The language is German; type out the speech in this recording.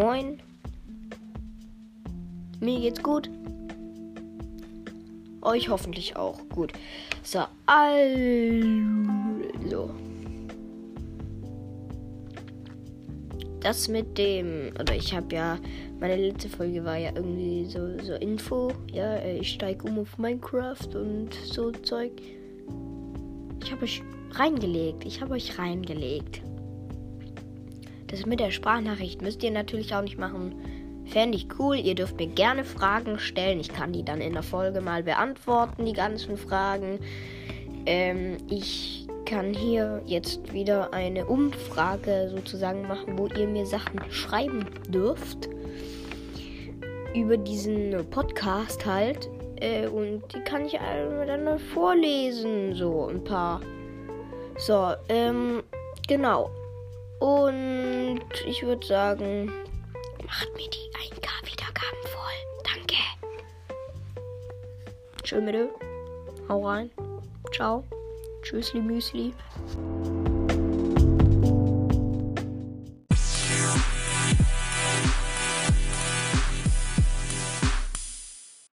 Moin. Mir geht's gut. Euch hoffentlich auch gut. So, also. Das mit dem, oder ich habe ja, meine letzte Folge war ja irgendwie so, so Info. Ja, ich steige um auf Minecraft und so Zeug. Ich habe euch reingelegt. Ich habe euch reingelegt. Das mit der Sprachnachricht müsst ihr natürlich auch nicht machen. Fände ich cool. Ihr dürft mir gerne Fragen stellen. Ich kann die dann in der Folge mal beantworten, die ganzen Fragen. Ähm, ich kann hier jetzt wieder eine Umfrage sozusagen machen, wo ihr mir Sachen schreiben dürft. Über diesen Podcast halt. Äh, und die kann ich dann mal vorlesen. So ein paar. So, ähm, genau. Und ich würde sagen, macht mir die 1K Wiedergaben voll. Danke. Tschö, bitte. Hau rein. Ciao. Tschüssli, Müsli.